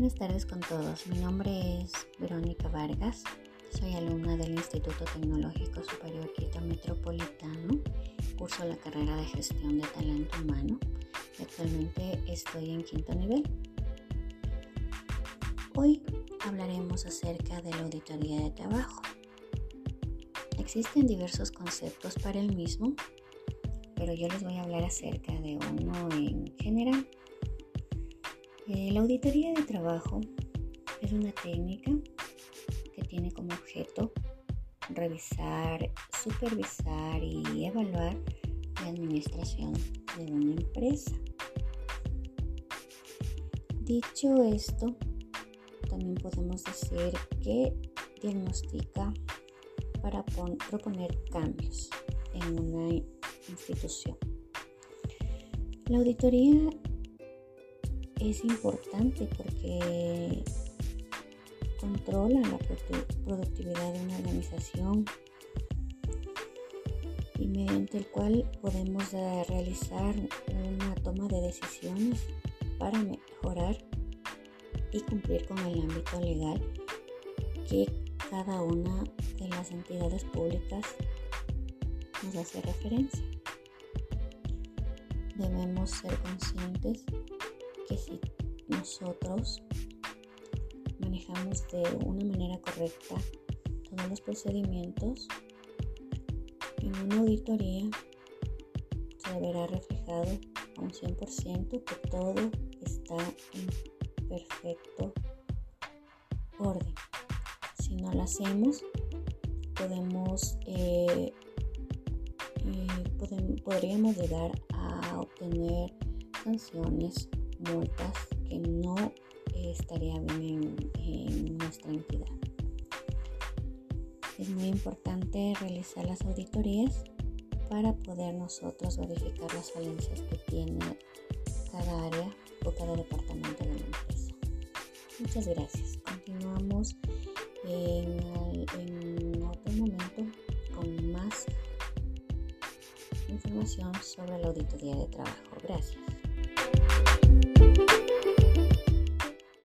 Buenas tardes con todos. Mi nombre es Verónica Vargas. Soy alumna del Instituto Tecnológico Superior Quito Metropolitano. Curso la carrera de gestión de talento humano. Actualmente estoy en quinto nivel. Hoy hablaremos acerca de la auditoría de trabajo. Existen diversos conceptos para el mismo, pero yo les voy a hablar acerca de uno en general. La auditoría de trabajo es una técnica que tiene como objeto revisar, supervisar y evaluar la administración de una empresa. Dicho esto, también podemos decir que diagnostica para proponer cambios en una institución. La auditoría es importante porque controla la productividad de una organización y mediante el cual podemos eh, realizar una toma de decisiones para mejorar y cumplir con el ámbito legal que cada una de las entidades públicas nos hace referencia. Debemos ser conscientes que si nosotros manejamos de una manera correcta todos los procedimientos, en una auditoría se verá reflejado a un 100% que todo está en perfecto orden. Si no lo hacemos, podemos, eh, eh, podríamos llegar a obtener sanciones multas que no estaría bien en, nuestra entidad. Es muy importante realizar las auditorías para poder nosotros verificar las falencias que tiene cada área o cada departamento de la empresa. Muchas gracias. Continuamos en, otro momento con más información sobre la auditoría de trabajo. Gracias.